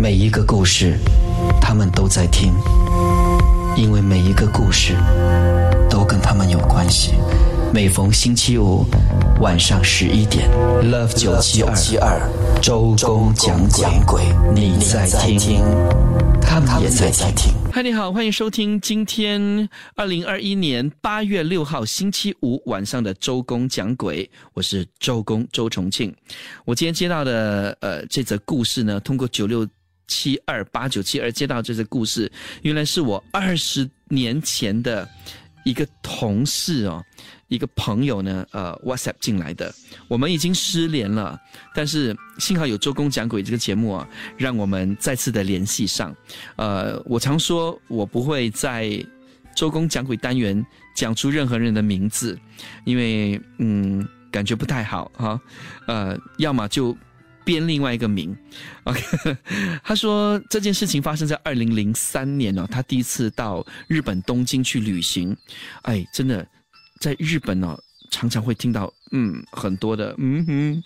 每一个故事，他们都在听，因为每一个故事都跟他们有关系。每逢星期五晚上十一点，Love 九七二周公讲鬼，你在听，他们也在听。嗨，你好，欢迎收听今天二零二一年八月六号星期五晚上的周公讲鬼，我是周公周重庆。我今天接到的呃这则故事呢，通过九六七二八九七二接到这个故事，原来是我二十年前的一个同事哦。一个朋友呢，呃，WhatsApp 进来的，我们已经失联了，但是幸好有周公讲鬼这个节目啊，让我们再次的联系上。呃，我常说我不会在周公讲鬼单元讲出任何人的名字，因为嗯，感觉不太好哈。呃，要么就编另外一个名。OK，他说这件事情发生在二零零三年哦，他第一次到日本东京去旅行，哎，真的。在日本呢，常常会听到嗯很多的嗯哼，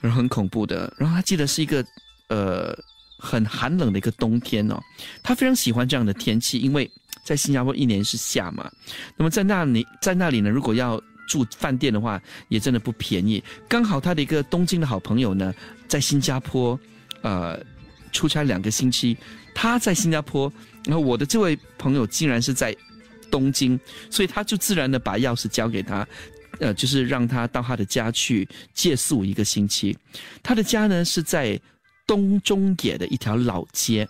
然后很恐怖的。然后他记得是一个呃很寒冷的一个冬天哦，他非常喜欢这样的天气，因为在新加坡一年是夏嘛。那么在那里在那里呢，如果要住饭店的话，也真的不便宜。刚好他的一个东京的好朋友呢，在新加坡呃出差两个星期，他在新加坡，然后我的这位朋友竟然是在。东京，所以他就自然的把钥匙交给他，呃，就是让他到他的家去借宿一个星期。他的家呢是在东中野的一条老街，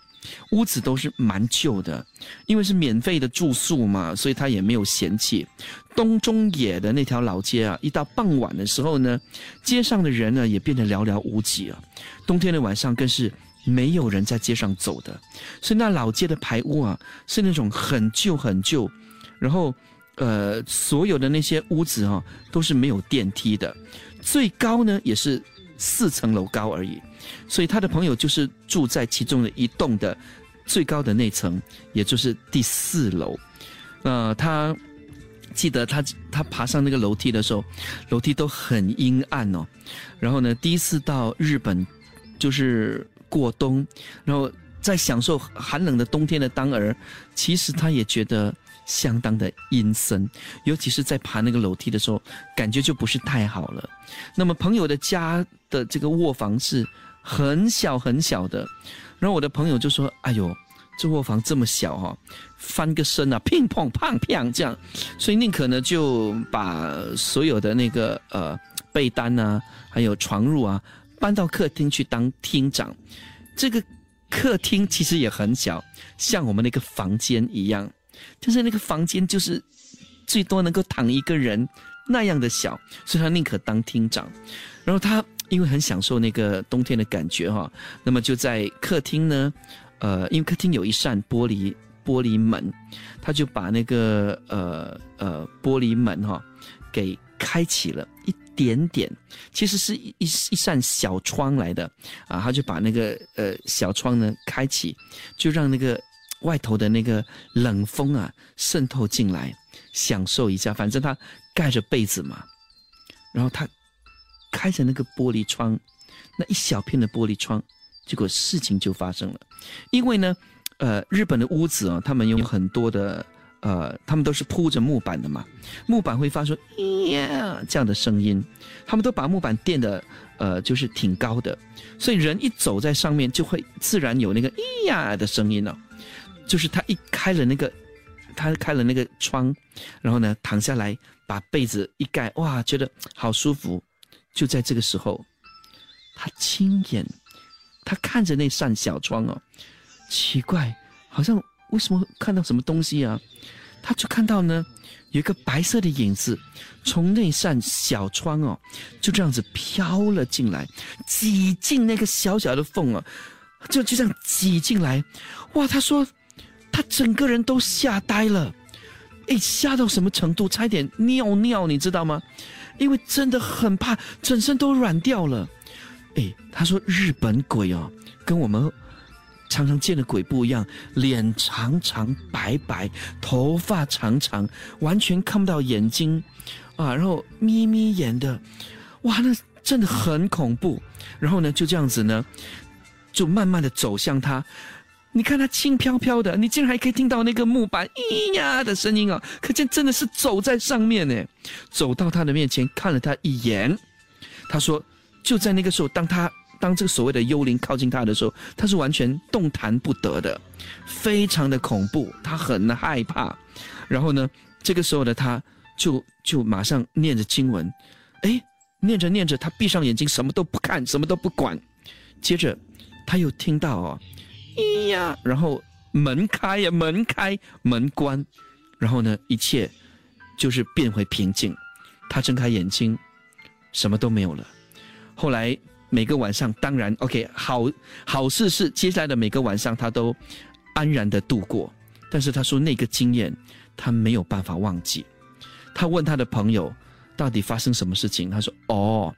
屋子都是蛮旧的，因为是免费的住宿嘛，所以他也没有嫌弃。东中野的那条老街啊，一到傍晚的时候呢，街上的人呢也变得寥寥无几了。冬天的晚上更是没有人在街上走的，所以那老街的排屋啊，是那种很旧很旧。然后，呃，所有的那些屋子哈，都是没有电梯的，最高呢也是四层楼高而已。所以他的朋友就是住在其中的一栋的最高的那层，也就是第四楼。呃，他记得他他爬上那个楼梯的时候，楼梯都很阴暗哦。然后呢，第一次到日本就是过冬，然后在享受寒冷的冬天的当儿，其实他也觉得。相当的阴森，尤其是在爬那个楼梯的时候，感觉就不是太好了。那么朋友的家的这个卧房是很小很小的，然后我的朋友就说：“哎呦，这卧房这么小哈，翻个身啊，乒乓乓乓这样，所以宁可呢就把所有的那个呃被单啊，还有床褥啊，搬到客厅去当厅长。这个客厅其实也很小，像我们那个房间一样。”就是那个房间，就是最多能够躺一个人那样的小，所以他宁可当厅长。然后他因为很享受那个冬天的感觉哈，那么就在客厅呢，呃，因为客厅有一扇玻璃玻璃门，他就把那个呃呃玻璃门哈给开启了一点点，其实是一一一扇小窗来的啊，他就把那个呃小窗呢开启，就让那个。外头的那个冷风啊，渗透进来，享受一下。反正他盖着被子嘛，然后他开着那个玻璃窗，那一小片的玻璃窗，结果事情就发生了。因为呢，呃，日本的屋子啊，他们有很多的，呃，他们都是铺着木板的嘛，木板会发出咿“呀”这样的声音，他们都把木板垫的，呃，就是挺高的，所以人一走在上面，就会自然有那个咿“呀”的声音了。就是他一开了那个，他开了那个窗，然后呢躺下来，把被子一盖，哇，觉得好舒服。就在这个时候，他亲眼，他看着那扇小窗哦，奇怪，好像为什么看到什么东西啊？他就看到呢，有一个白色的影子从那扇小窗哦，就这样子飘了进来，挤进那个小小的缝啊，就就这样挤进来，哇，他说。他整个人都吓呆了，哎，吓到什么程度？差点尿尿，你知道吗？因为真的很怕，整身都软掉了。哎，他说日本鬼哦，跟我们常常见的鬼不一样，脸长长白白，头发长长，完全看不到眼睛，啊，然后眯眯眼的，哇，那真的很恐怖。然后呢，就这样子呢。就慢慢的走向他。你看他轻飘飘的，你竟然还可以听到那个木板咿呀的声音啊！可见真的是走在上面呢。走到他的面前，看了他一眼，他说：“就在那个时候，当他当这个所谓的幽灵靠近他的时候，他是完全动弹不得的，非常的恐怖，他很害怕。然后呢，这个时候的他就就马上念着经文，哎，念着念着，他闭上眼睛，什么都不看，什么都不管。接着他又听到哦。”呀，然后门开呀，门开门关，然后呢，一切就是变回平静。他睁开眼睛，什么都没有了。后来每个晚上，当然 OK，好好事是接下来的每个晚上他都安然的度过。但是他说那个经验他没有办法忘记。他问他的朋友。到底发生什么事情？他说：“哦，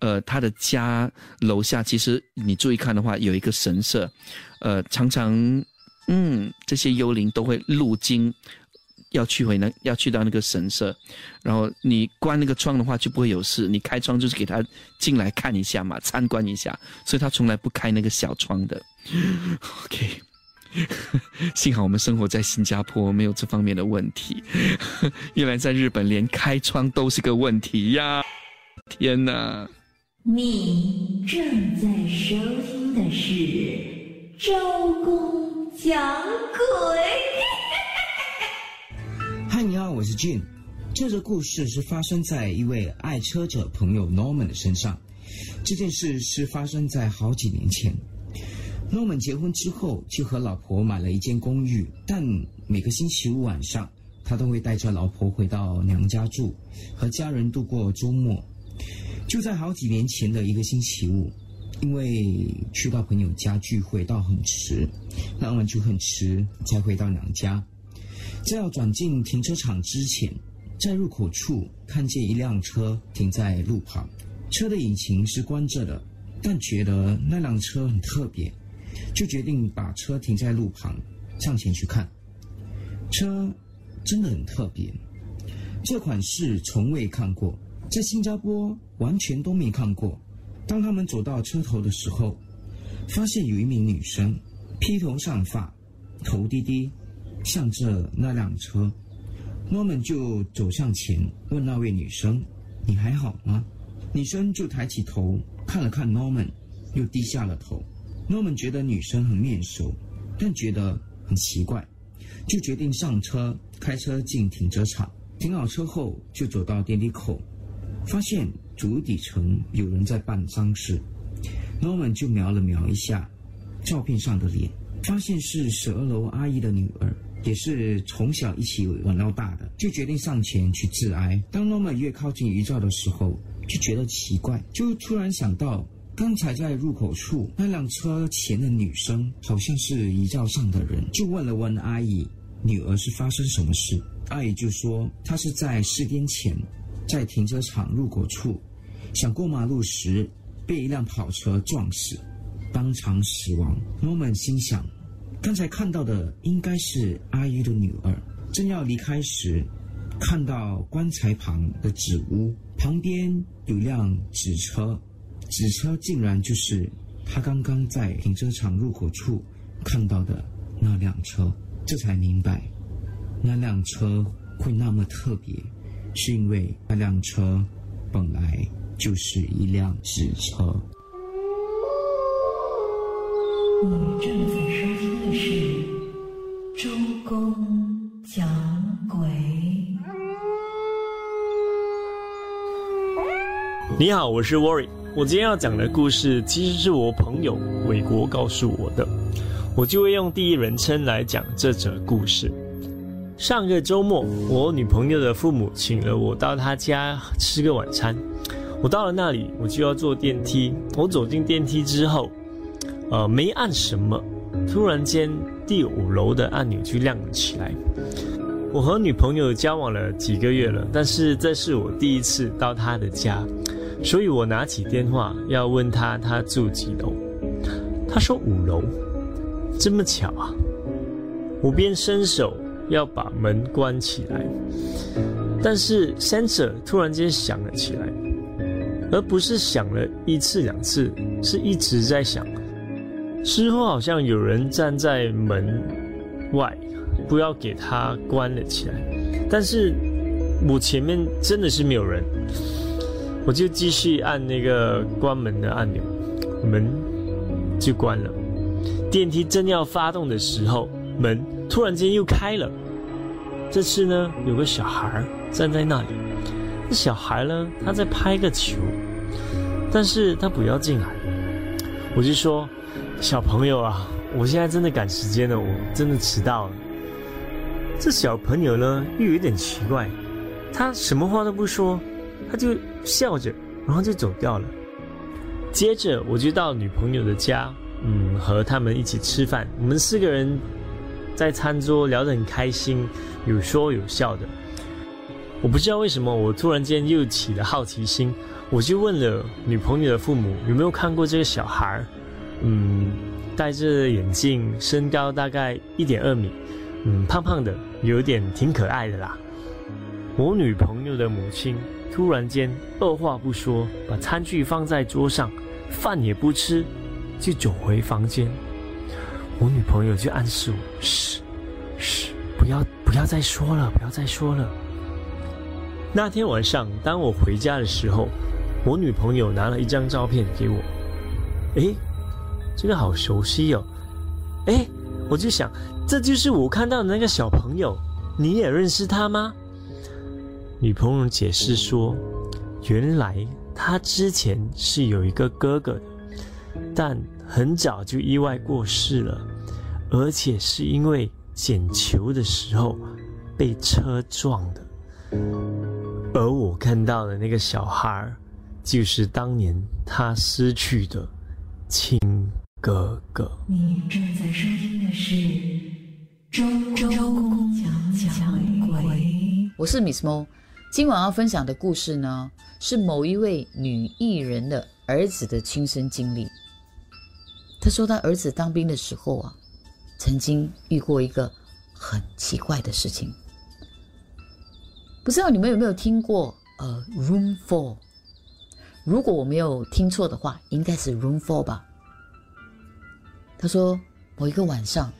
呃，他的家楼下其实你注意看的话，有一个神社，呃，常常，嗯，这些幽灵都会路经，要去回那，要去到那个神社，然后你关那个窗的话就不会有事，你开窗就是给他进来看一下嘛，参观一下，所以他从来不开那个小窗的。OK。” 幸好我们生活在新加坡，没有这方面的问题。原来在日本，连开窗都是个问题呀！天哪！你正在收听的是《周公讲鬼》。嗨，你好，我是 Jun。这个故事是发生在一位爱车者朋友 Norman 的身上。这件事是发生在好几年前。诺曼结婚之后，就和老婆买了一间公寓，但每个星期五晚上，他都会带着老婆回到娘家住，和家人度过周末。就在好几年前的一个星期五，因为去到朋友家聚会到很迟，那晚就很迟才回到娘家。在要转进停车场之前，在入口处看见一辆车停在路旁，车的引擎是关着的，但觉得那辆车很特别。就决定把车停在路旁，上前去看。车真的很特别，这款式从未看过，在新加坡完全都没看过。当他们走到车头的时候，发现有一名女生披头散发，头低低，向着那辆车。诺曼就走向前问那位女生：“你还好吗？”女生就抬起头看了看诺曼，又低下了头。Norman 觉得女生很面熟，但觉得很奇怪，就决定上车，开车进停车场。停好车后，就走到电梯口，发现主底层有人在办丧事。Norman 就瞄了瞄一下照片上的脸，发现是十二楼阿姨的女儿，也是从小一起玩到大的，就决定上前去致哀。当 Norman 越靠近遗照的时候，就觉得奇怪，就突然想到。刚才在入口处那辆车前的女生，好像是遗照上的人，就问了问阿姨：“女儿是发生什么事？”阿姨就说：“她是在四天前，在停车场入口处，想过马路时被一辆跑车撞死，当场死亡。” Norman 心想：“刚才看到的应该是阿姨的女儿。”正要离开时，看到棺材旁的纸屋旁边有辆纸车。纸车竟然就是他刚刚在停车场入口处看到的那辆车，这才明白那辆车会那么特别，是因为那辆车本来就是一辆纸车。你正在收听的是周公讲鬼。你好，我是 Worry。我今天要讲的故事，其实是我朋友伟国告诉我的，我就会用第一人称来讲这则故事。上个周末，我女朋友的父母请了我到他家吃个晚餐。我到了那里，我就要坐电梯。我走进电梯之后，呃，没按什么，突然间第五楼的按钮就亮了起来。我和女朋友交往了几个月了，但是这是我第一次到她的家。所以我拿起电话要问他，他住几楼？他说五楼。这么巧啊！我便伸手要把门关起来，但是 sensor 突然间响了起来，而不是响了一次两次，是一直在响。之后好像有人站在门外，不要给他关了起来。但是我前面真的是没有人，我就继续按那个关门的按钮，门就关了。电梯正要发动的时候，门突然间又开了。这次呢，有个小孩站在那里。那小孩呢，他在拍个球，但是他不要进来。我就说，小朋友啊，我现在真的赶时间了，我真的迟到了。这小朋友呢，又有点奇怪，他什么话都不说，他就笑着，然后就走掉了。接着我就到女朋友的家，嗯，和他们一起吃饭。我们四个人在餐桌聊得很开心，有说有笑的。我不知道为什么，我突然间又起了好奇心，我就问了女朋友的父母有没有看过这个小孩，嗯，戴着眼镜，身高大概一点二米，嗯，胖胖的，有点挺可爱的啦。我女朋友的母亲突然间二话不说，把餐具放在桌上，饭也不吃，就走回房间。我女朋友就暗示我：嘘，嘘，不要不要再说了，不要再说了。那天晚上，当我回家的时候，我女朋友拿了一张照片给我。诶，这个好熟悉哦！诶，我就想，这就是我看到的那个小朋友，你也认识他吗？女朋友解释说，原来她之前是有一个哥哥的，但很早就意外过世了，而且是因为捡球的时候被车撞的。而我看到的那个小孩，就是当年他失去的亲哥哥。你正在收听的是《周周公讲讲鬼》。我是 Miss Mo，今晚要分享的故事呢，是某一位女艺人的儿子的亲身经历。他说他儿子当兵的时候啊，曾经遇过一个很奇怪的事情。不知道你们有没有听过呃，Room Four？如果我没有听错的话，应该是 Room Four 吧。他说某一个晚上，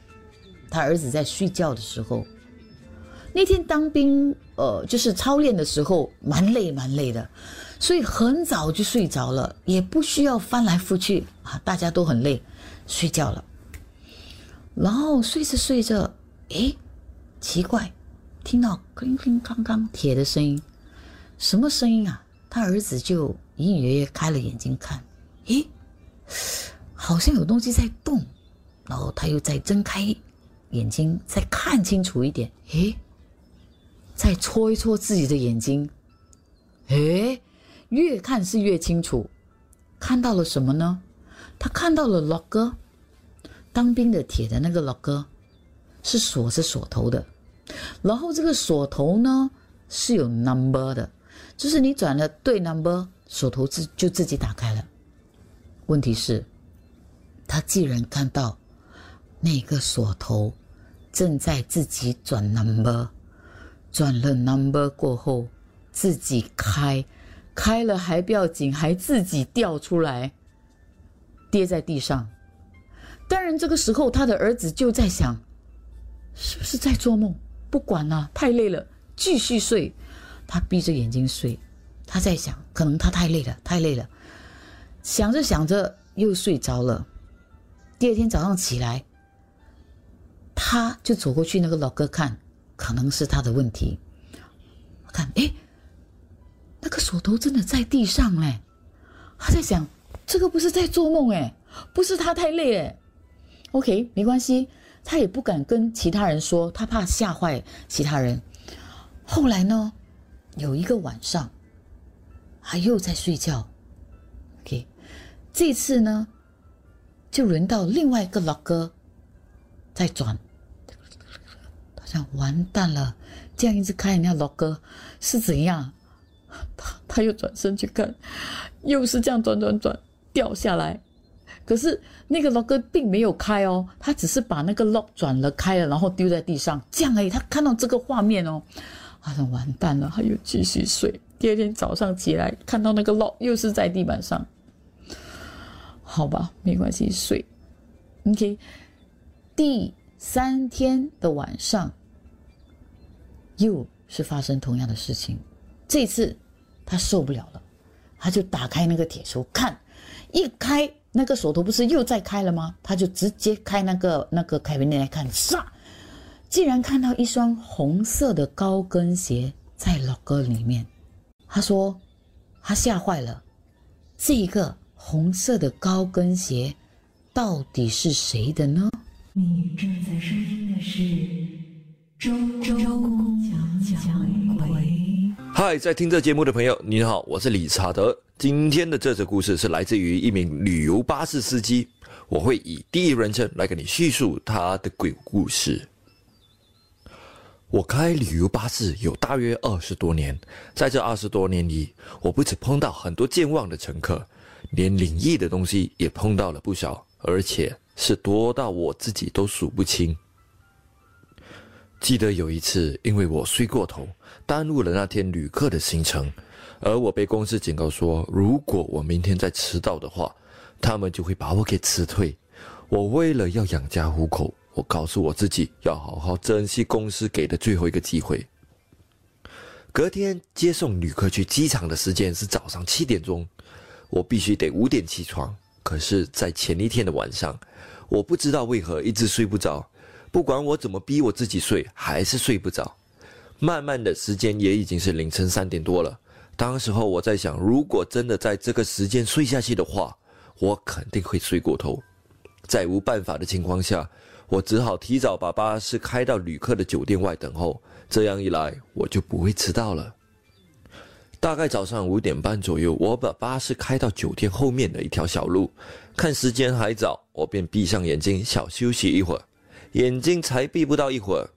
他儿子在睡觉的时候，那天当兵，呃，就是操练的时候，蛮累蛮累的，所以很早就睡着了，也不需要翻来覆去啊，大家都很累，睡觉了。然后睡着睡着，诶，奇怪。听到铿铿锵锵铁的声音，什么声音啊？他儿子就隐隐约约开了眼睛看，咦，好像有东西在动，然后他又再睁开眼睛，再看清楚一点，诶，再搓一搓自己的眼睛，诶，越看是越清楚，看到了什么呢？他看到了老哥，当兵的铁的那个老哥，是锁着锁头的。然后这个锁头呢是有 number 的，就是你转了对 number，锁头自就自己打开了。问题是，他既然看到那个锁头正在自己转 number，转了 number 过后自己开，开了还不要紧，还自己掉出来，跌在地上。当然这个时候他的儿子就在想，是不是在做梦？不管了，太累了，继续睡。他闭着眼睛睡，他在想，可能他太累了，太累了。想着想着又睡着了。第二天早上起来，他就走过去那个老哥看，可能是他的问题。我看，哎，那个锁头真的在地上哎。他在想，这个不是在做梦哎，不是他太累哎。OK，没关系。他也不敢跟其他人说，他怕吓坏其他人。后来呢，有一个晚上，他又在睡觉。OK，这次呢，就轮到另外一个老哥在转。完蛋了，这样一直看人家老哥是怎样？他 他又转身去看，又是这样转转转掉下来。可是那个 lock 并没有开哦，他只是把那个 lock 转了开了，然后丢在地上，这样而已。他看到这个画面哦，他说完蛋了，他又继续睡。第二天早上起来，看到那个 lock 又是在地板上，好吧，没关系，睡。OK，第三天的晚上，又是发生同样的事情。这次他受不了了，他就打开那个铁橱看，一开那个锁头不是又在开了吗？他就直接开那个那个开门来看，唰，竟然看到一双红色的高跟鞋在老哥里面。他说他吓坏了，这一个红色的高跟鞋到底是谁的呢？你正在收听的是周周公讲讲鬼。嗨，在听这节目的朋友，你好，我是理查德。今天的这则故事是来自于一名旅游巴士司机，我会以第一人称来给你叙述他的鬼故事。我开旅游巴士有大约二十多年，在这二十多年里，我不止碰到很多健忘的乘客，连灵异的东西也碰到了不少，而且是多到我自己都数不清。记得有一次，因为我睡过头，耽误了那天旅客的行程，而我被公司警告说，如果我明天再迟到的话，他们就会把我给辞退。我为了要养家糊口，我告诉我自己要好好珍惜公司给的最后一个机会。隔天接送旅客去机场的时间是早上七点钟，我必须得五点起床。可是，在前一天的晚上，我不知道为何一直睡不着。不管我怎么逼我自己睡，还是睡不着。慢慢的时间也已经是凌晨三点多了。当时候我在想，如果真的在这个时间睡下去的话，我肯定会睡过头。在无办法的情况下，我只好提早把巴士开到旅客的酒店外等候。这样一来，我就不会迟到了。大概早上五点半左右，我把巴士开到酒店后面的一条小路，看时间还早，我便闭上眼睛小休息一会儿。眼睛才闭不到一会儿，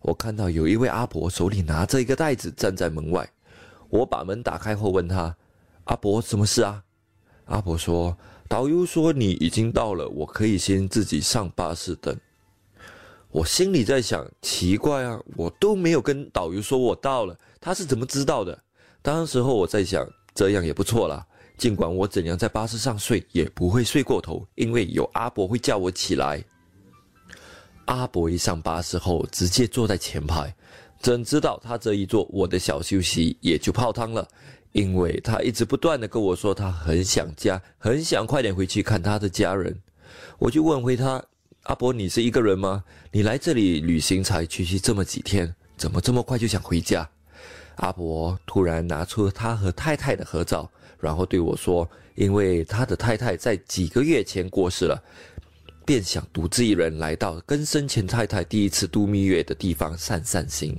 我看到有一位阿伯手里拿着一个袋子站在门外。我把门打开后问他：“阿伯，什么事啊？”阿伯说：“导游说你已经到了，我可以先自己上巴士等。”我心里在想：奇怪啊，我都没有跟导游说我到了，他是怎么知道的？当时候我在想，这样也不错啦。尽管我怎样在巴士上睡，也不会睡过头，因为有阿伯会叫我起来。阿伯一上巴士后，直接坐在前排，怎知道他这一坐，我的小休息也就泡汤了，因为他一直不断的跟我说他很想家，很想快点回去看他的家人。我就问回他：“阿伯，你是一个人吗？你来这里旅行才去去这么几天，怎么这么快就想回家？”阿伯突然拿出他和太太的合照。然后对我说：“因为他的太太在几个月前过世了，便想独自一人来到跟生前太太第一次度蜜月的地方散散心。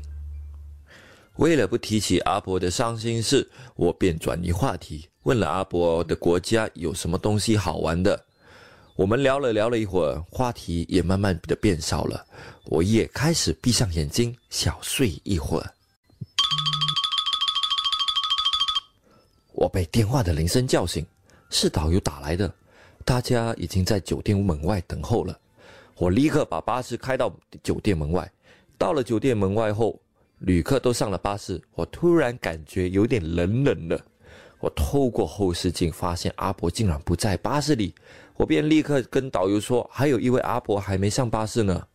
为了不提起阿伯的伤心事，我便转移话题，问了阿伯的国家有什么东西好玩的。我们聊了聊了一会儿，话题也慢慢的变少了，我也开始闭上眼睛小睡一会儿。”我被电话的铃声叫醒，是导游打来的。大家已经在酒店门外等候了。我立刻把巴士开到酒店门外。到了酒店门外后，旅客都上了巴士。我突然感觉有点冷冷的。我透过后视镜发现阿伯竟然不在巴士里，我便立刻跟导游说：“还有一位阿伯还没上巴士呢。”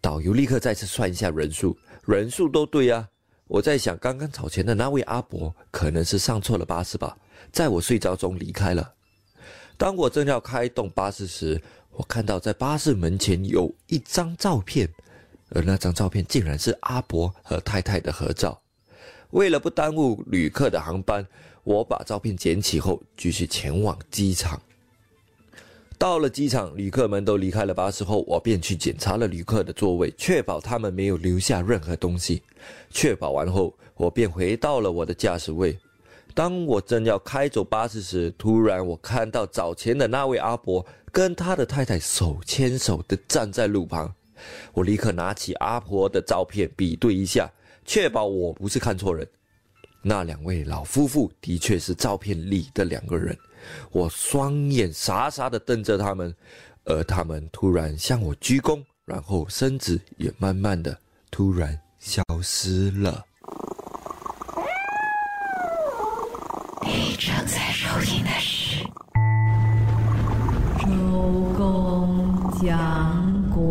导游立刻再次算一下人数，人数都对啊。我在想，刚刚吵钱的那位阿伯可能是上错了巴士吧，在我睡着中离开了。当我正要开动巴士时，我看到在巴士门前有一张照片，而那张照片竟然是阿伯和太太的合照。为了不耽误旅客的航班，我把照片捡起后继续前往机场。到了机场，旅客们都离开了巴士后，我便去检查了旅客的座位，确保他们没有留下任何东西。确保完后，我便回到了我的驾驶位。当我正要开走巴士时，突然我看到早前的那位阿伯跟他的太太手牵手的站在路旁。我立刻拿起阿婆的照片比对一下，确保我不是看错人。那两位老夫妇的确是照片里的两个人。我双眼傻傻的瞪着他们，而他们突然向我鞠躬，然后身子也慢慢的突然消失了。你正在收听的是周公讲鬼。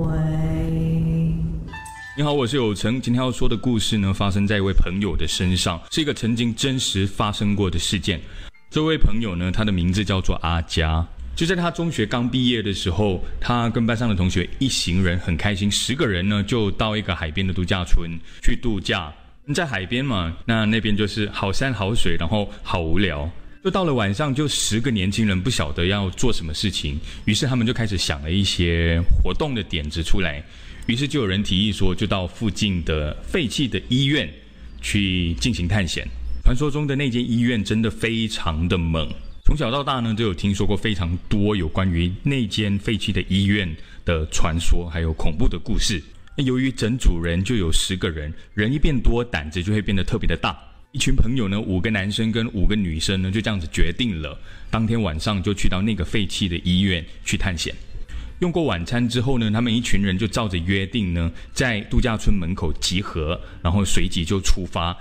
你好，我是有成。今天要说的故事呢，发生在一位朋友的身上，是一个曾经真实发生过的事件。这位朋友呢，他的名字叫做阿佳。就在他中学刚毕业的时候，他跟班上的同学一行人很开心，十个人呢就到一个海边的度假村去度假。在海边嘛，那那边就是好山好水，然后好无聊。就到了晚上，就十个年轻人不晓得要做什么事情，于是他们就开始想了一些活动的点子出来。于是就有人提议说，就到附近的废弃的医院去进行探险。传说中的那间医院真的非常的猛，从小到大呢都有听说过非常多有关于那间废弃的医院的传说，还有恐怖的故事。那由于整组人就有十个人，人一变多，胆子就会变得特别的大。一群朋友呢，五个男生跟五个女生呢，就这样子决定了，当天晚上就去到那个废弃的医院去探险。用过晚餐之后呢，他们一群人就照着约定呢，在度假村门口集合，然后随即就出发。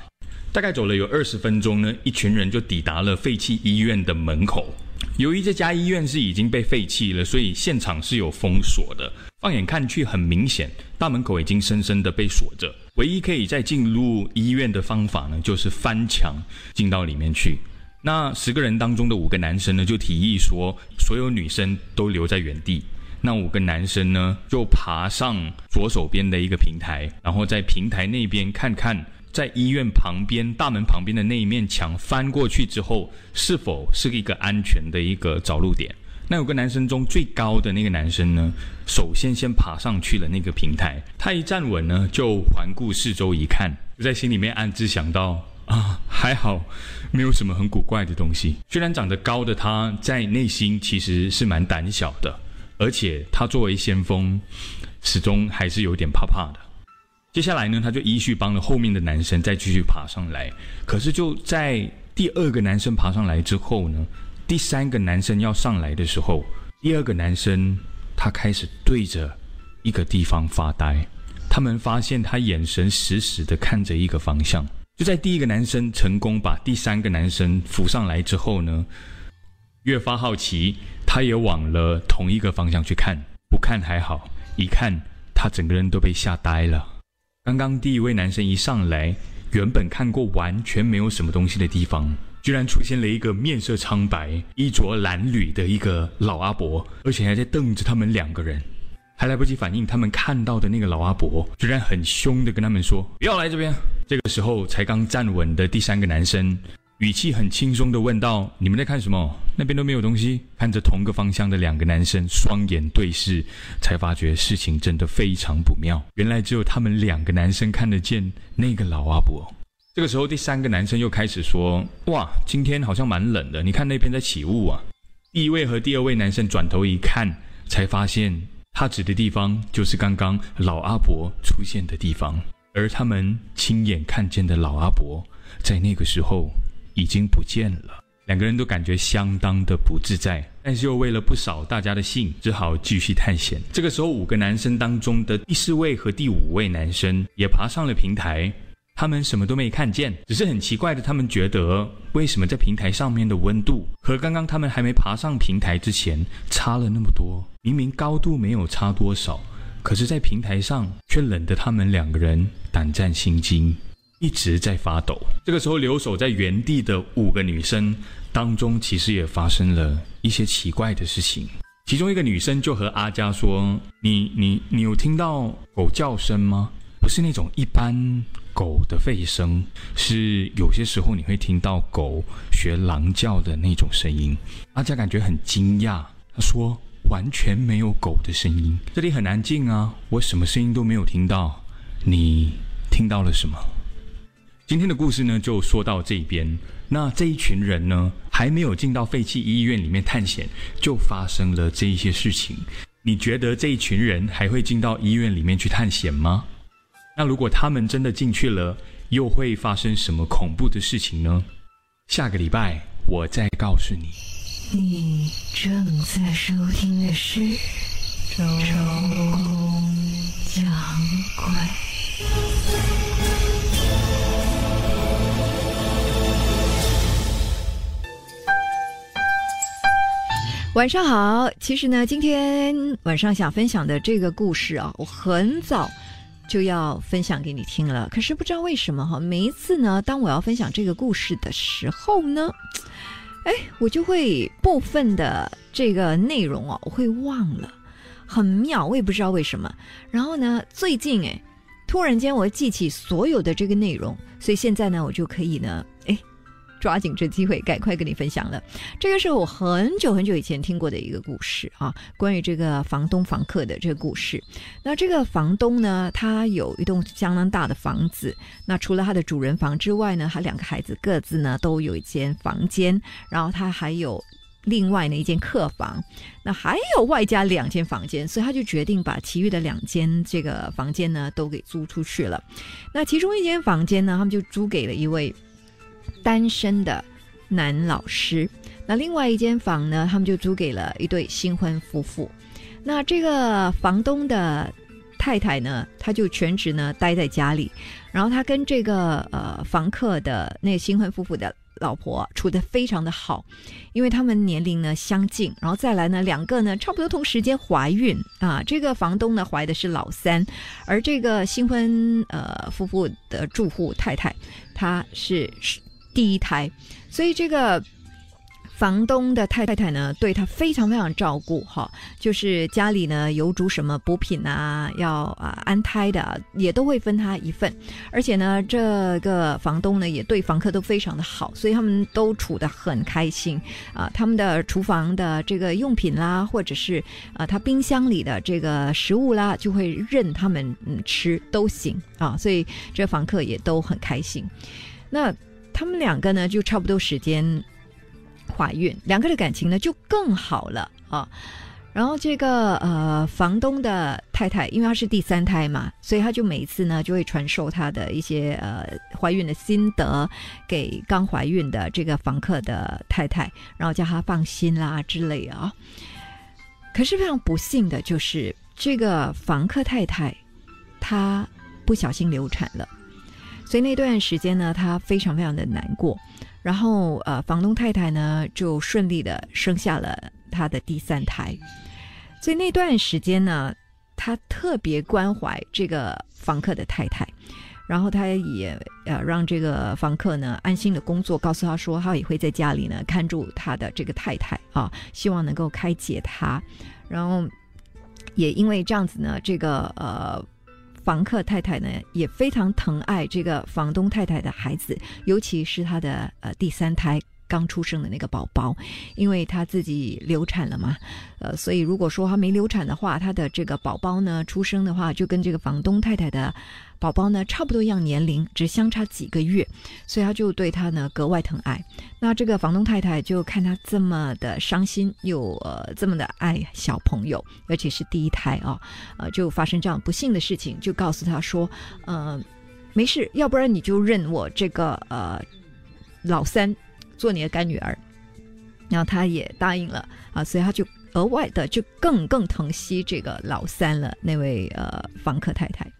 大概走了有二十分钟呢，一群人就抵达了废弃医院的门口。由于这家医院是已经被废弃了，所以现场是有封锁的。放眼看去，很明显，大门口已经深深的被锁着。唯一可以再进入医院的方法呢，就是翻墙进到里面去。那十个人当中的五个男生呢，就提议说，所有女生都留在原地。那五个男生呢，就爬上左手边的一个平台，然后在平台那边看看，在医院旁边大门旁边的那一面墙翻过去之后，是否是一个安全的一个着陆点。那有个男生中最高的那个男生呢，首先先爬上去了那个平台。他一站稳呢，就环顾四周一看，在心里面暗自想到：啊，还好，没有什么很古怪的东西。虽然长得高的他，在内心其实是蛮胆小的，而且他作为先锋，始终还是有点怕怕的。接下来呢，他就依序帮了后面的男生再继续爬上来。可是就在第二个男生爬上来之后呢？第三个男生要上来的时候，第二个男生他开始对着一个地方发呆。他们发现他眼神死死的看着一个方向。就在第一个男生成功把第三个男生扶上来之后呢，越发好奇，他也往了同一个方向去看。不看还好，一看他整个人都被吓呆了。刚刚第一位男生一上来，原本看过完全没有什么东西的地方。居然出现了一个面色苍白、衣着褴褛的一个老阿伯，而且还在瞪着他们两个人。还来不及反应，他们看到的那个老阿伯居然很凶的跟他们说：“不要来这边。”这个时候，才刚站稳的第三个男生，语气很轻松的问道：“你们在看什么？那边都没有东西。”看着同个方向的两个男生双眼对视，才发觉事情真的非常不妙。原来只有他们两个男生看得见那个老阿伯。这个时候，第三个男生又开始说：“哇，今天好像蛮冷的，你看那边在起雾啊。”第一位和第二位男生转头一看，才发现他指的地方就是刚刚老阿伯出现的地方，而他们亲眼看见的老阿伯，在那个时候已经不见了。两个人都感觉相当的不自在，但是又为了不扫大家的兴，只好继续探险。这个时候，五个男生当中的第四位和第五位男生也爬上了平台。他们什么都没看见，只是很奇怪的，他们觉得为什么在平台上面的温度和刚刚他们还没爬上平台之前差了那么多？明明高度没有差多少，可是，在平台上却冷得他们两个人胆战心惊，一直在发抖。这个时候，留守在原地的五个女生当中，其实也发生了一些奇怪的事情。其中一个女生就和阿佳说：“你、你、你有听到狗叫声吗？不是那种一般。”狗的吠声是有些时候你会听到狗学狼叫的那种声音，阿佳感觉很惊讶。他说：“完全没有狗的声音，这里很安静啊，我什么声音都没有听到。你听到了什么？”今天的故事呢，就说到这边。那这一群人呢，还没有进到废弃医院里面探险，就发生了这一些事情。你觉得这一群人还会进到医院里面去探险吗？那如果他们真的进去了，又会发生什么恐怖的事情呢？下个礼拜我再告诉你。你正在收听的是《周公讲鬼》。晚上好，其实呢，今天晚上想分享的这个故事啊，我很早就要分享给你听了，可是不知道为什么哈，每一次呢，当我要分享这个故事的时候呢，哎，我就会部分的这个内容啊，我会忘了，很妙，我也不知道为什么。然后呢，最近哎，突然间我记起所有的这个内容，所以现在呢，我就可以呢，抓紧这机会，赶快跟你分享了。这个是我很久很久以前听过的一个故事啊，关于这个房东房客的这个故事。那这个房东呢，他有一栋相当大的房子。那除了他的主人房之外呢，他两个孩子各自呢都有一间房间，然后他还有另外的一间客房，那还有外加两间房间，所以他就决定把其余的两间这个房间呢都给租出去了。那其中一间房间呢，他们就租给了一位。单身的男老师，那另外一间房呢，他们就租给了一对新婚夫妇。那这个房东的太太呢，他就全职呢待在家里，然后他跟这个呃房客的那新婚夫妇的老婆处得非常的好，因为他们年龄呢相近，然后再来呢两个呢差不多同时间怀孕啊，这个房东呢怀的是老三，而这个新婚呃夫妇的住户太太，她是。第一胎，所以这个房东的太太太呢，对他非常非常照顾哈，就是家里呢有煮什么补品啊，要啊安胎的也都会分他一份，而且呢，这个房东呢也对房客都非常的好，所以他们都处得很开心啊。他们的厨房的这个用品啦，或者是啊他冰箱里的这个食物啦，就会任他们嗯吃都行啊，所以这房客也都很开心。那。他们两个呢，就差不多时间怀孕，两个的感情呢就更好了啊。然后这个呃，房东的太太，因为她是第三胎嘛，所以她就每一次呢就会传授她的一些呃怀孕的心得给刚怀孕的这个房客的太太，然后叫她放心啦之类啊。可是非常不幸的就是这个房客太太她不小心流产了。所以那段时间呢，他非常非常的难过。然后呃，房东太太呢就顺利的生下了他的第三胎。所以那段时间呢，他特别关怀这个房客的太太，然后他也呃让这个房客呢安心的工作，告诉他说他也会在家里呢看住他的这个太太啊，希望能够开解他。然后也因为这样子呢，这个呃。房客太太呢也非常疼爱这个房东太太的孩子，尤其是她的呃第三胎刚出生的那个宝宝，因为她自己流产了嘛，呃，所以如果说她没流产的话，她的这个宝宝呢出生的话，就跟这个房东太太的。宝宝呢，差不多一样年龄，只相差几个月，所以他就对他呢格外疼爱。那这个房东太太就看他这么的伤心，又呃这么的爱小朋友，而且是第一胎啊，呃，就发生这样不幸的事情，就告诉他说，呃，没事，要不然你就认我这个呃老三做你的干女儿。然后他也答应了啊，所以他就额外的就更更疼惜这个老三了，那位呃房客太太。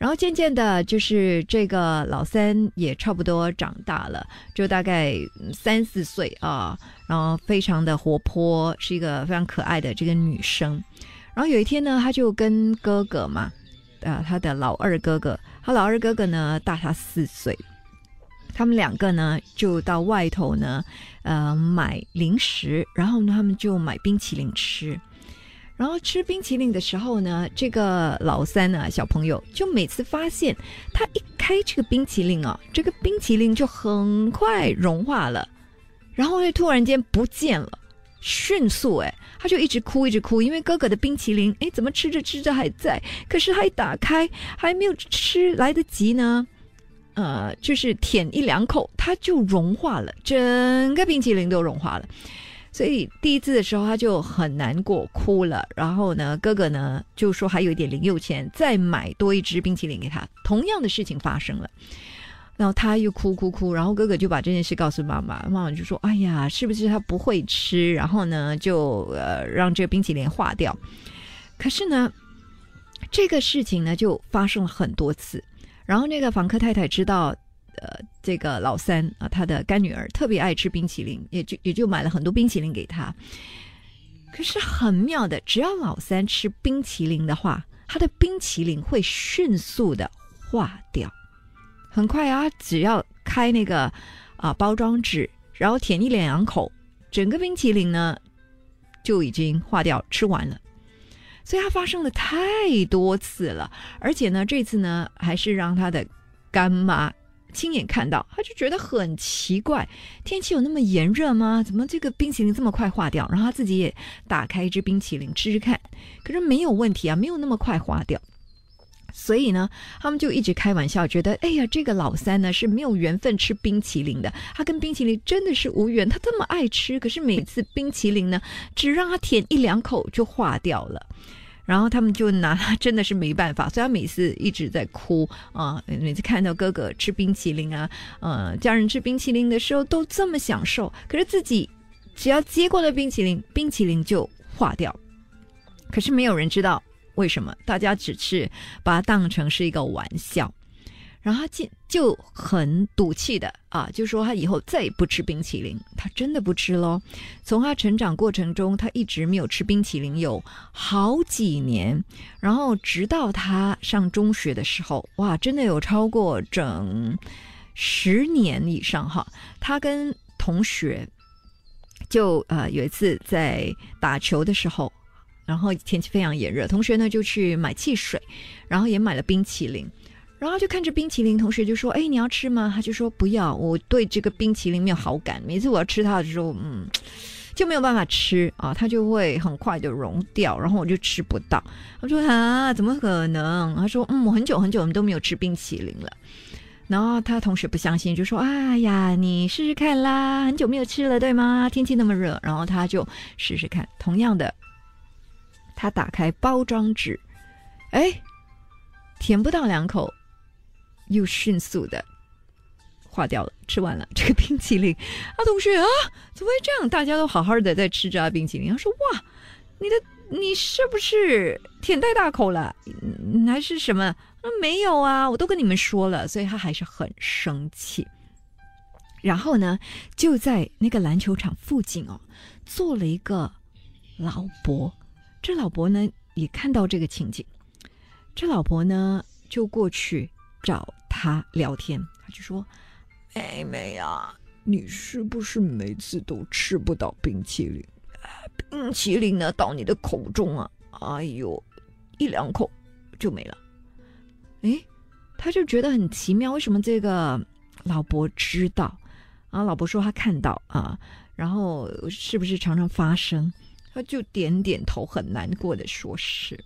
然后渐渐的，就是这个老三也差不多长大了，就大概三四岁啊，然后非常的活泼，是一个非常可爱的这个女生。然后有一天呢，他就跟哥哥嘛，啊，他的老二哥哥，他老二哥哥呢大他四岁，他们两个呢就到外头呢，呃，买零食，然后呢他们就买冰淇淋吃。然后吃冰淇淋的时候呢，这个老三呢，小朋友就每次发现他一开这个冰淇淋啊，这个冰淇淋就很快融化了，然后又突然间不见了，迅速哎，他就一直哭一直哭，因为哥哥的冰淇淋哎怎么吃着吃着还在，可是他一打开还没有吃来得及呢，呃，就是舔一两口，它就融化了，整个冰淇淋都融化了。所以第一次的时候，他就很难过，哭了。然后呢，哥哥呢就说还有一点零用钱，再买多一支冰淇淋给他。同样的事情发生了，然后他又哭哭哭。然后哥哥就把这件事告诉妈妈，妈妈就说：“哎呀，是不是他不会吃？然后呢，就呃让这个冰淇淋化掉。”可是呢，这个事情呢就发生了很多次。然后那个房客太太知道。呃，这个老三啊，他的干女儿特别爱吃冰淇淋，也就也就买了很多冰淇淋给他。可是很妙的，只要老三吃冰淇淋的话，他的冰淇淋会迅速的化掉。很快啊，只要开那个啊包装纸，然后舔一两口，整个冰淇淋呢就已经化掉，吃完了。所以它发生了太多次了，而且呢，这次呢还是让他的干妈亲眼看到，他就觉得很奇怪，天气有那么炎热吗？怎么这个冰淇淋这么快化掉？然后他自己也打开一支冰淇淋吃吃看，可是没有问题啊，没有那么快化掉。所以呢，他们就一直开玩笑，觉得哎呀，这个老三呢是没有缘分吃冰淇淋的，他跟冰淇淋真的是无缘。他这么爱吃，可是每次冰淇淋呢，只让他舔一两口就化掉了。然后他们就拿他真的是没办法，所以他每次一直在哭啊。每次看到哥哥吃冰淇淋啊，呃，家人吃冰淇淋的时候都这么享受，可是自己只要接过了冰淇淋，冰淇淋就化掉。可是没有人知道为什么，大家只是把它当成是一个玩笑。然后他就就很赌气的啊，就说他以后再也不吃冰淇淋，他真的不吃喽。从他成长过程中，他一直没有吃冰淇淋，有好几年。然后直到他上中学的时候，哇，真的有超过整十年以上哈。他跟同学就呃有一次在打球的时候，然后天气非常炎热，同学呢就去买汽水，然后也买了冰淇淋。然后就看着冰淇淋，同学就说：“哎，你要吃吗？”他就说：“不要，我对这个冰淇淋没有好感。每次我要吃它的时候，嗯，就没有办法吃啊，它就会很快的融掉，然后我就吃不到。”我说：“啊，怎么可能？”他说：“嗯，我很久很久我们都没有吃冰淇淋了。”然后他同学不相信，就说：“哎呀，你试试看啦，很久没有吃了，对吗？天气那么热。”然后他就试试看，同样的，他打开包装纸，哎，舔不到两口。又迅速的化掉了，吃完了这个冰淇淋。啊，同学啊，怎么会这样？大家都好好的在吃着冰淇淋。他说：“哇，你的你是不是舔太大口了？还是什么？”没有啊，我都跟你们说了。所以他还是很生气。然后呢，就在那个篮球场附近哦，做了一个老伯。这老伯呢，也看到这个情景。这老伯呢，就过去找。他聊天，他就说：“妹妹啊，你是不是每次都吃不到冰淇淋？冰淇淋呢，到你的口中啊，哎呦，一两口就没了。哎，他就觉得很奇妙，为什么这个老伯知道？啊，老伯说他看到啊，然后是不是常常发生？他就点点头，很难过的说是。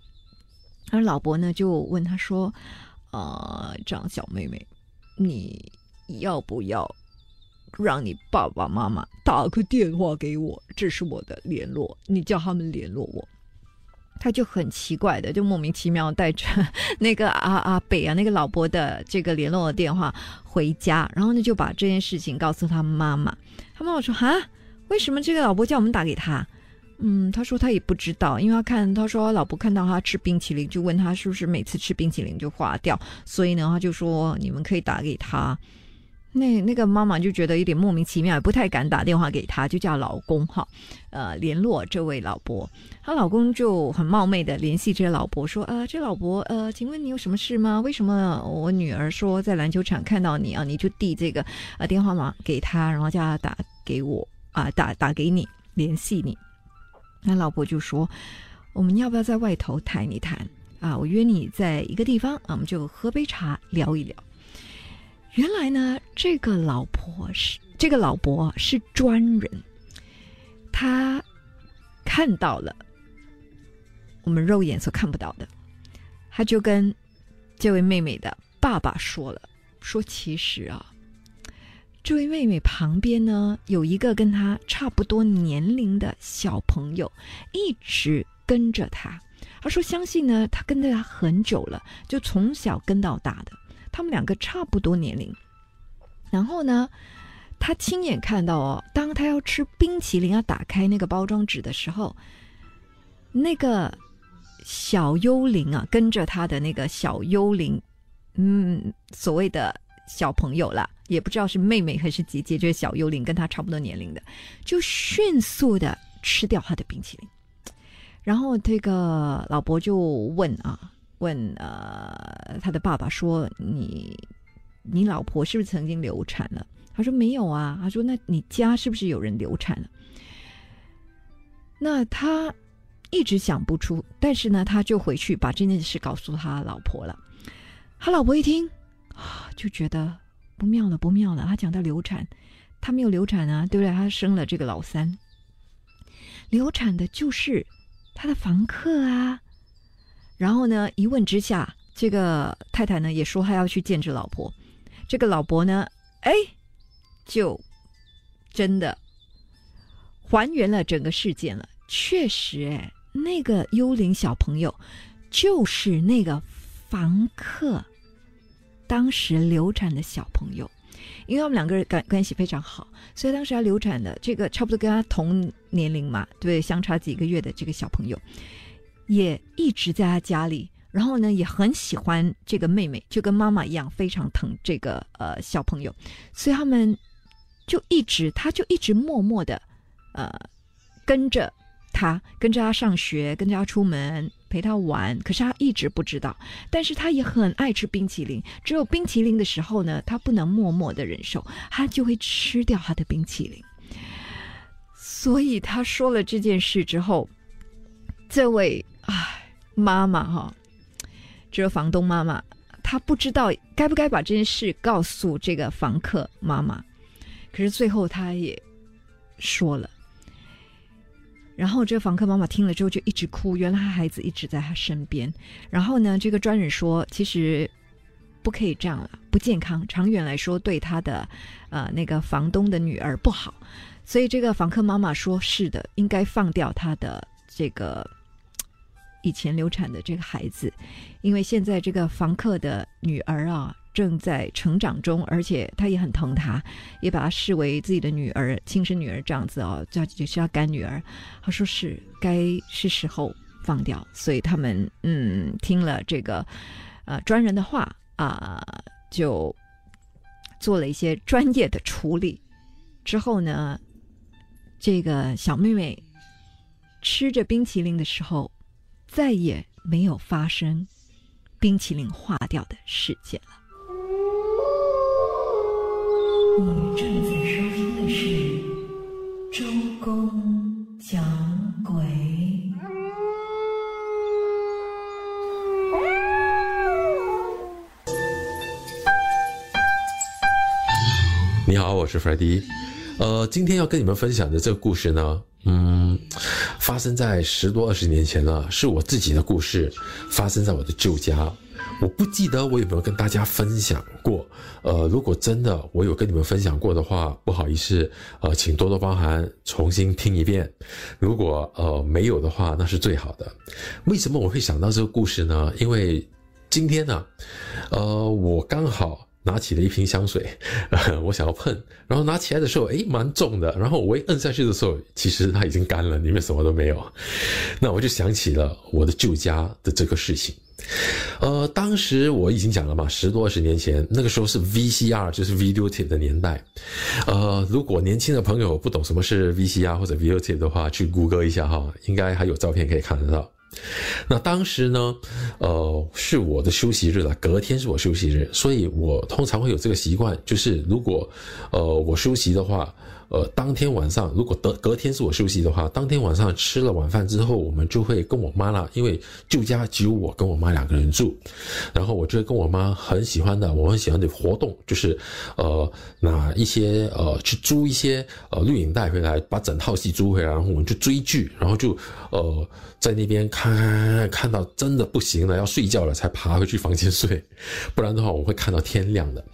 而老伯呢，就问他说。”啊，张小妹妹，你要不要让你爸爸妈妈打个电话给我？这是我的联络，你叫他们联络我。他就很奇怪的，就莫名其妙带着那个阿阿北啊，那个老伯的这个联络的电话回家，然后呢就把这件事情告诉他妈妈。他妈妈说：“啊，为什么这个老伯叫我们打给他？”嗯，他说他也不知道，因为他看他说老婆看到他吃冰淇淋，就问他是不是每次吃冰淇淋就化掉，所以呢，他就说你们可以打给他。那那个妈妈就觉得有点莫名其妙，也不太敢打电话给他，就叫老公哈，呃，联络这位老伯。她老公就很冒昧的联系这老伯说，呃，这老伯，呃，请问你有什么事吗？为什么我女儿说在篮球场看到你啊？你就递这个呃电话码给他，然后叫他打给我啊，打打给你联系你。那老婆就说：“我们要不要在外头谈一谈啊？我约你在一个地方啊，我们就喝杯茶聊一聊。”原来呢，这个老婆是这个老伯是专人，他看到了我们肉眼所看不到的，他就跟这位妹妹的爸爸说了：“说其实啊。”这位妹妹旁边呢，有一个跟她差不多年龄的小朋友，一直跟着她。她说：“相信呢，她跟着她很久了，就从小跟到大的。他们两个差不多年龄。然后呢，他亲眼看到哦，当他要吃冰淇淋，要打开那个包装纸的时候，那个小幽灵啊，跟着他的那个小幽灵，嗯，所谓的小朋友了。”也不知道是妹妹还是姐姐，这个小幽灵跟她差不多年龄的，就迅速的吃掉他的冰淇淋。然后这个老伯就问啊，问呃他的爸爸说：“你你老婆是不是曾经流产了？”他说：“没有啊。”他说：“那你家是不是有人流产了？”那他一直想不出，但是呢，他就回去把这件事告诉他老婆了。他老婆一听啊，就觉得不妙了，不妙了。他讲到流产，他没有流产啊，对不对？他生了这个老三，流产的就是。他的房客啊，然后呢？一问之下，这个太太呢也说她要去见这老婆。这个老伯呢，哎，就真的还原了整个事件了。确实，哎，那个幽灵小朋友就是那个房客当时流产的小朋友。因为他们两个人关关系非常好，所以当时他流产的这个差不多跟他同年龄嘛，对，相差几个月的这个小朋友，也一直在他家里，然后呢也很喜欢这个妹妹，就跟妈妈一样非常疼这个呃小朋友，所以他们就一直，他就一直默默的呃跟着他，跟着他上学，跟着他出门。陪他玩，可是他一直不知道。但是他也很爱吃冰淇淋，只有冰淇淋的时候呢，他不能默默的忍受，他就会吃掉他的冰淇淋。所以他说了这件事之后，这位唉妈妈哈，这个房东妈妈，她不知道该不该把这件事告诉这个房客妈妈，可是最后她也说了。然后这个房客妈妈听了之后就一直哭，原来他孩子一直在她身边。然后呢，这个专人说，其实不可以这样了，不健康，长远来说对他的呃那个房东的女儿不好。所以这个房客妈妈说，是的，应该放掉他的这个以前流产的这个孩子，因为现在这个房客的女儿啊。正在成长中，而且他也很疼她，也把她视为自己的女儿、亲生女儿这样子哦，叫就是要干女儿。他说是该是时候放掉，所以他们嗯听了这个呃专人的话啊，就做了一些专业的处理。之后呢，这个小妹妹吃着冰淇淋的时候，再也没有发生冰淇淋化掉的事件了。你正在收听的是《周公讲鬼》。你好，我是 f r e d d y 呃，今天要跟你们分享的这个故事呢，嗯，发生在十多二十年前了，是我自己的故事，发生在我的旧家。我不记得我有没有跟大家分享过，呃，如果真的我有跟你们分享过的话，不好意思，呃，请多多包涵，重新听一遍。如果呃没有的话，那是最好的。为什么我会想到这个故事呢？因为今天呢，呃，我刚好拿起了一瓶香水，我想要喷，然后拿起来的时候，诶，蛮重的。然后我一摁下去的时候，其实它已经干了，里面什么都没有。那我就想起了我的旧家的这个事情。呃，当时我已经讲了嘛，十多二十年前，那个时候是 VCR，就是 video tape 的年代。呃，如果年轻的朋友不懂什么是 VCR 或者 video tape 的话，去谷歌一下哈，应该还有照片可以看得到。那当时呢，呃，是我的休息日了，隔天是我休息日，所以我通常会有这个习惯，就是如果呃我休息的话。呃，当天晚上如果隔隔天是我休息的话，当天晚上吃了晚饭之后，我们就会跟我妈啦，因为旧家只有我跟我妈两个人住，然后我就会跟我妈很喜欢的，我很喜欢的活动就是，呃，拿一些呃去租一些呃录影带回来，把整套戏租回来，然后我们就追剧，然后就呃在那边看看看到真的不行了，要睡觉了才爬回去房间睡，不然的话我会看到天亮的，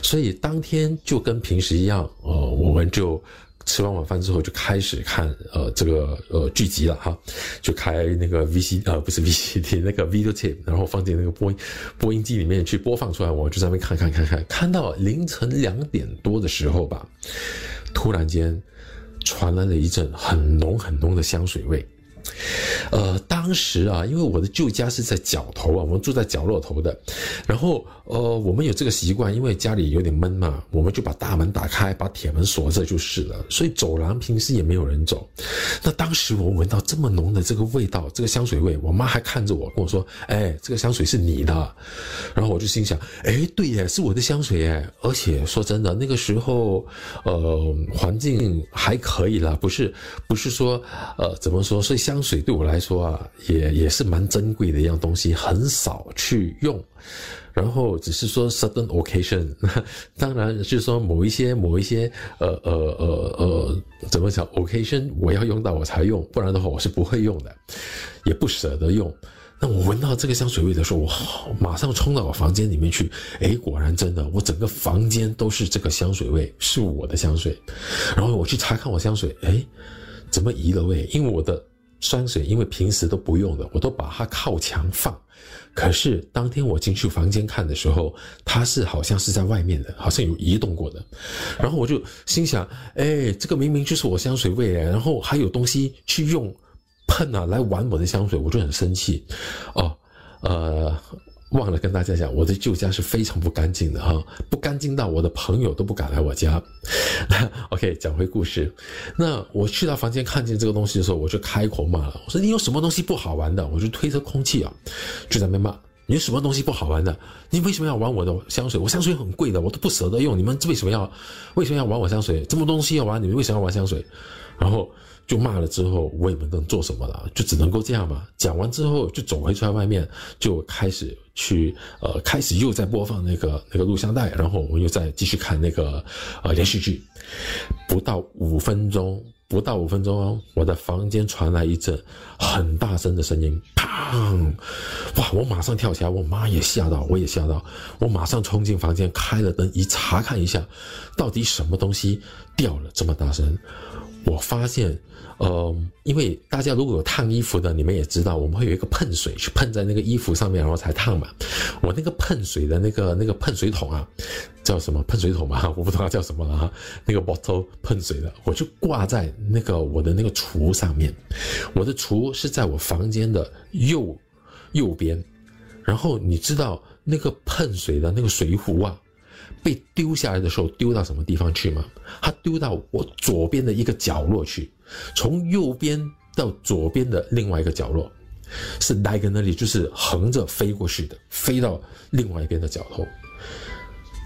所以当天就跟平时一样，呃，我们就。吃完晚饭之后就开始看呃这个呃剧集了哈，就开那个 V C 呃不是 V C D 那个 video tape，然后放进那个播音播音机里面去播放出来，我就在那边看看看看，看到凌晨两点多的时候吧，突然间传来了一阵很浓很浓的香水味，呃，当时啊，因为我的旧家是在角头啊，我们住在角落头的，然后呃，我们有这个习惯，因为家里有点闷嘛，我们就把大门打开，把铁门锁着就是了，所以走廊平时也没有人走。那当时我闻到这么浓的这个味道，这个香水味，我妈还看着我跟我说：“哎，这个香水是你的。”然后我就心想：“哎，对耶，是我的香水耶！”而且说真的，那个时候呃，环境还可以啦，不是不是说呃怎么说，所以香水对我来说啊，也也是蛮珍贵的一样东西，很少去用。然后只是说 certain occasion，当然是说某一些某一些呃呃呃呃怎么讲 occasion 我要用到我才用，不然的话我是不会用的，也不舍得用。那我闻到这个香水味的时候，我马上冲到我房间里面去，诶，果然真的，我整个房间都是这个香水味，是我的香水。然后我去查看我香水，诶，怎么移了味？因为我的香水，因为平时都不用的，我都把它靠墙放。可是当天我进去房间看的时候，它是好像是在外面的，好像有移动过的。然后我就心想，哎，这个明明就是我香水味哎，然后还有东西去用喷啊来玩我的香水，我就很生气。哦，呃。忘了跟大家讲，我的旧家是非常不干净的哈，不干净到我的朋友都不敢来我家。OK，讲回故事，那我去到房间看见这个东西的时候，我就开口骂了，我说你有什么东西不好玩的？我就推着空气啊，就在那边骂，你有什么东西不好玩的？你为什么要玩我的香水？我香水很贵的，我都不舍得用，你们为什么要为什么要玩我香水？这么东西要玩，你们为什么要玩香水？然后。就骂了之后，我也不能做什么了，就只能够这样嘛。讲完之后，就走回出来外面，就开始去呃，开始又在播放那个那个录像带，然后我们又再继续看那个呃连续剧。不到五分钟，不到五分钟，我的房间传来一阵很大声的声音，砰！哇！我马上跳起来，我妈也吓到，我也吓到，我马上冲进房间，开了灯，一查看一下，到底什么东西掉了这么大声？我发现。呃，因为大家如果有烫衣服的，你们也知道，我们会有一个喷水去喷在那个衣服上面，然后才烫嘛。我那个喷水的那个那个喷水桶啊，叫什么喷水桶嘛？我不知道它叫什么了哈。那个 bottle 喷水的，我就挂在那个我的那个橱上面。我的橱是在我房间的右右边，然后你知道那个喷水的那个水壶啊。被丢下来的时候丢到什么地方去吗？它丢到我左边的一个角落去，从右边到左边的另外一个角落，是 diagonally，就是横着飞过去的，飞到另外一边的角头。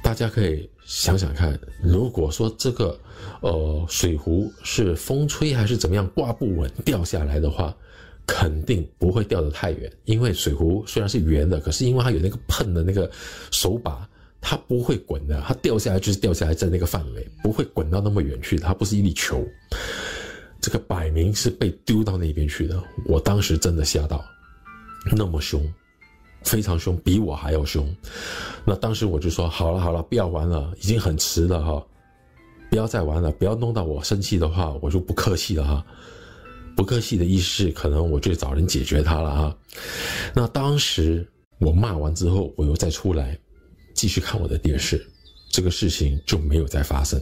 大家可以想想看，如果说这个呃水壶是风吹还是怎么样挂不稳掉下来的话，肯定不会掉得太远，因为水壶虽然是圆的，可是因为它有那个碰的那个手把。它不会滚的，它掉下来就是掉下来在那个范围，不会滚到那么远去。它不是一粒球，这个摆明是被丢到那边去的。我当时真的吓到，那么凶，非常凶，比我还要凶。那当时我就说：好了好了，不要玩了，已经很迟了哈，不要再玩了，不要弄到我生气的话，我就不客气了哈。不客气的意思，可能我就找人解决它了哈。那当时我骂完之后，我又再出来。继续看我的电视，这个事情就没有再发生。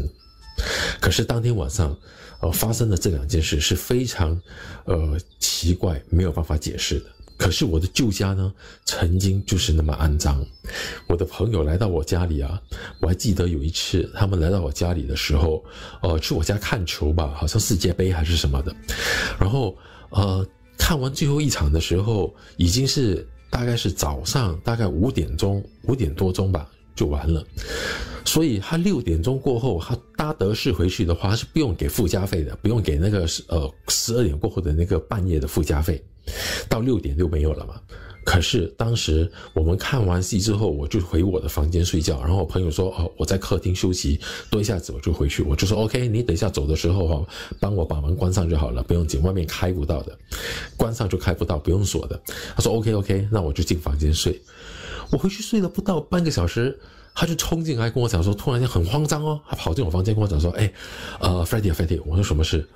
可是当天晚上，呃，发生的这两件事是非常，呃，奇怪，没有办法解释的。可是我的旧家呢，曾经就是那么肮脏。我的朋友来到我家里啊，我还记得有一次他们来到我家里的时候，呃，去我家看球吧，好像世界杯还是什么的。然后，呃，看完最后一场的时候，已经是。大概是早上大概五点钟，五点多钟吧，就完了。所以他六点钟过后，他搭德士回去的话，是不用给附加费的，不用给那个呃十二点过后的那个半夜的附加费，到六点就没有了嘛。可是当时我们看完戏之后，我就回我的房间睡觉。然后我朋友说：“哦，我在客厅休息，多一下子我就回去。”我就说：“OK，你等一下走的时候哈，帮我把门关上就好了，不用紧，外面开不到的，关上就开不到，不用锁的。”他说：“OK，OK，那我就进房间睡。”我回去睡了不到半个小时，他就冲进来跟我讲说：“突然间很慌张哦，他跑进我房间跟我讲说：‘哎，呃 f r e d d y f r e d d y 我说：“什么事？”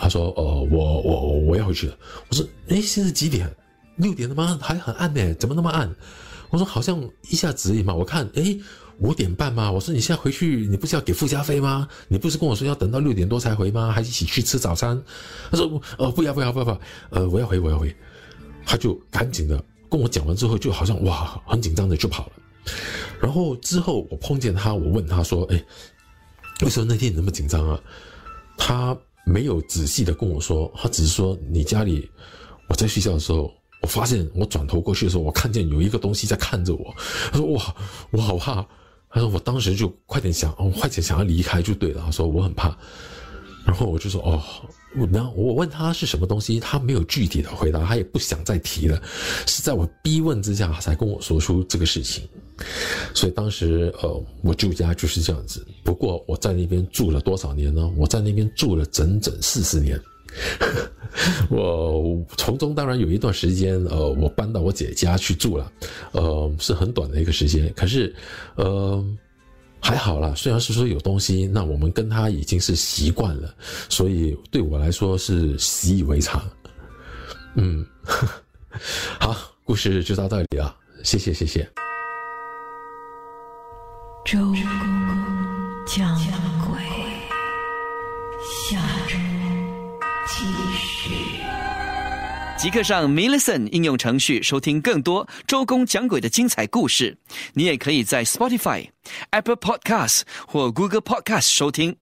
他说：“呃，我我我要回去了。”我说：“哎，现在几点？”六点了吗？还很暗呢，怎么那么暗？我说好像一下子嘛，我看，哎，五点半吗？我说你现在回去，你不是要给附加费吗？你不是跟我说要等到六点多才回吗？还一起去吃早餐？他说呃不要不要不要不要，呃我要回我要回，他就赶紧的跟我讲完之后，就好像哇很紧张的就跑了。然后之后我碰见他，我问他说，哎，为什么那天你那么紧张啊？他没有仔细的跟我说，他只是说你家里我在睡觉的时候。我发现我转头过去的时候，我看见有一个东西在看着我。他说：“哇，我好怕。”他说：“我当时就快点想，哦，快点想要离开就对了。”他说：“我很怕。”然后我就说：“哦，然后我问他是什么东西，他没有具体的回答，他也不想再提了。是在我逼问之下，才跟我说出这个事情。所以当时，呃，我舅家就是这样子。不过我在那边住了多少年呢？我在那边住了整整四十年。” 我从中当然有一段时间，呃，我搬到我姐家去住了，呃，是很短的一个时间。可是，呃，还好啦，虽然是说有东西，那我们跟他已经是习惯了，所以对我来说是习以为常。嗯，好，故事就到这里啊，谢谢，谢谢。周公讲鬼下即刻上 m i l l i c e n t 应用程序收听更多周公讲鬼的精彩故事。你也可以在 Spotify、Apple Podcasts 或 Google Podcasts 收听。